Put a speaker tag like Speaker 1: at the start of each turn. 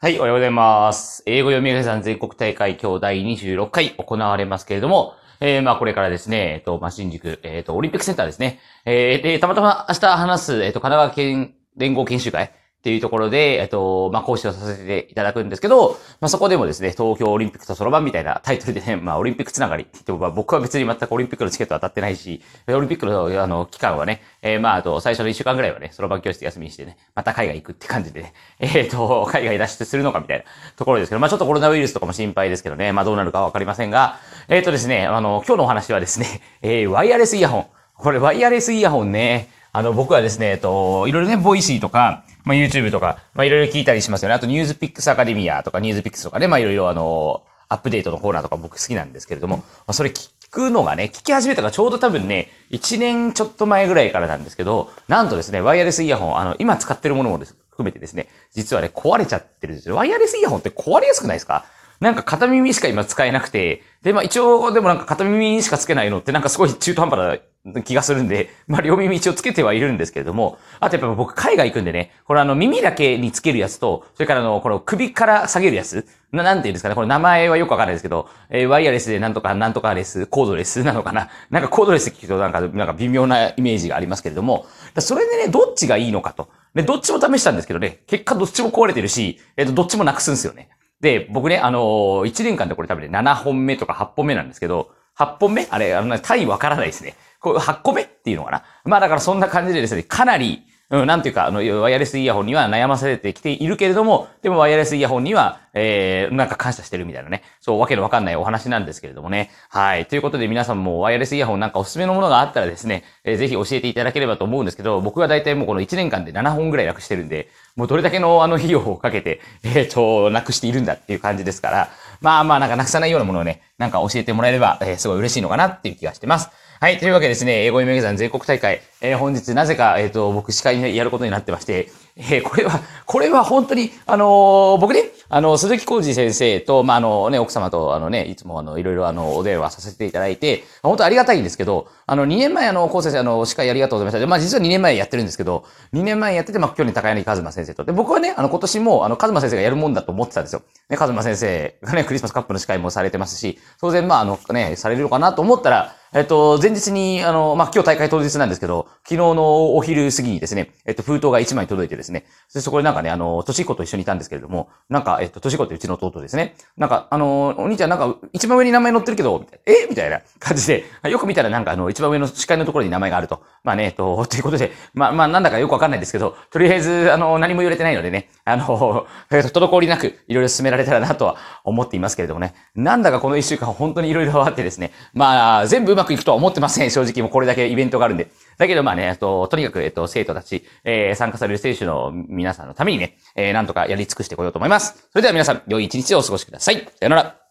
Speaker 1: はい、おはようございます。英語読み上げさん全国大会今日第26回行われますけれども、えー、まあこれからですね、えっと、まあ新宿、えっと、オリンピックセンターですね。えー、で、たまたま明日話す、えっと、神奈川県連合研修会っていうところで、えっと、まあ講師をさせていただくんですけど、まあそこでもですね、東京オリンピックとそろばんみたいなタイトルでね、まあオリンピックつながりって言っても、まあ僕は別に全くオリンピックのチケット当たってないし、オリンピックのあの期間はね、えー、まああと最初の1週間ぐらいはね、そろばん教室休みにしてね、また海外行くって感じでね、えっ、と、海外脱出するのかみたいなところですけど、まあちょっとコロナウイルスとかも心配ですけどね、まあどうなるかわかりませんが、えっ、とですね、あの、今日のお話はですね、えー、ワイヤレスイヤホン。これワイヤレスイヤホンね、あの、僕はですね、えっと、いろいろね、ボイシーとか、まあ、YouTube とか、まあ、いろいろ聞いたりしますよね。あと、ニュースピックスアカデミアとか、ニュースピックスとかね、まあ、いろいろあの、アップデートのコーナーとか僕好きなんですけれども、まあ、それ聞くのがね、聞き始めたがちょうど多分ね、1年ちょっと前ぐらいからなんですけど、なんとですね、ワイヤレスイヤホン、あの、今使ってるものもです含めてですね、実はね、壊れちゃってるんですよ。ワイヤレスイヤホンって壊れやすくないですか？なんか片耳しか今使えなくて、で、まあ一応でもなんか片耳にしかつけないのってなんかすごい中途半端な気がするんで、まあ両耳一応つけてはいるんですけれども、あとやっぱ僕海外行くんでね、これあの耳だけにつけるやつと、それからあの、この首から下げるやつ、ななんていうんですかね、これ名前はよくわかんないですけど、えー、ワイヤレスでなんとかなんとかレス、コードレスなのかな？なんかコードレス聞くとなんか、なんか微妙なイメージがありますけれども、それでね、どっちがいいのかと。で、どっちも試したんですけどね、結果どっちも壊れてるし、えっ、と、どっちもなくすんですよね。で、僕ね、あのー、1年間でこれ多分ね、7本目とか8本目なんですけど、8本目？あれ、あの、単位わからないですね。こう8個目っていうのかな。まあだからそんな感じでですね、かなり、うん、なんていうか、あの、ワイヤレスイヤホンには悩ませてきているけれども、でもワイヤレスイヤホンには、えー、なんか感謝してるみたいなね、そう、わけのわかんないお話なんですけれどもね。はい。ということで皆さんもワイヤレスイヤホンなんかおすすめのものがあったらですね、えー、ぜひ教えていただければと思うんですけど、僕は大体もうこの1年間で7本ぐらいなくしてるんで、もうどれだけのあの費用をかけて、えっ、ー、と、なくしているんだっていう感じですから、まあまあなんかなくさないようなものをね、なんか教えてもらえれば、えー、すごい嬉しいのかなっていう気がしてます。はい。というわけですね、英語読み上げ全国大会、えー、本日なぜか、えっ、ー、と、僕司会やることになってまして、えー、これは、これは本当に、あの、僕ね、あの、鈴木浩二先生と、まあ、あのね、奥様と、あのね、いつもあの、いろいろあの、お電話させていただいて、本当ありがたいんですけど、あの、2年前あの、高先生、あの、司会ありがとうございました。まあ、実は2年前やってるんですけど、2年前やってて、まあ、去年高柳和馬先生と。で、僕はね、あの、今年も、あの、和馬先生がやるもんだと思ってたんですよ。ね、和馬先生がね、クリスマスカップの司会もされてますし、当然、まあ、あの、ね、されるのかなと思ったら、えっと、前日に、あの、まあ、今日大会当日なんですけど、昨日のお昼過ぎにですね、えっと、封筒が1枚届いてですね、でそこでなんかね、あの、とし子と一緒にいたんですけれども、なんか、えっと、とし子ってうちの弟ですね。なんか、あの、お兄ちゃんなんか、一番上に名前載ってるけど、え？みたいな感じで、よく見たらなんかあの、一番上の司会のところに名前があると。まあね、えっと、ということで、まあ、まあ、なんだかよくわかんないですけど、とりあえず、あの、何も言われてないのでね、あの、えっと、滞りなく、いろいろ進められたらなとは思っていますけれどもね、なんだかこの一週間本当にいろいろあってですね、まあ、全部うまくいくとは思ってません。正直もうこれだけイベントがあるんで。だけどまあね、えっと、とにかく、えっと、生徒たち、えー、参加される選手の皆さんのためにね、えー、なんとかやり尽くしてこようと思います。それでは皆さん、良い一日をお過ごしください。さよなら。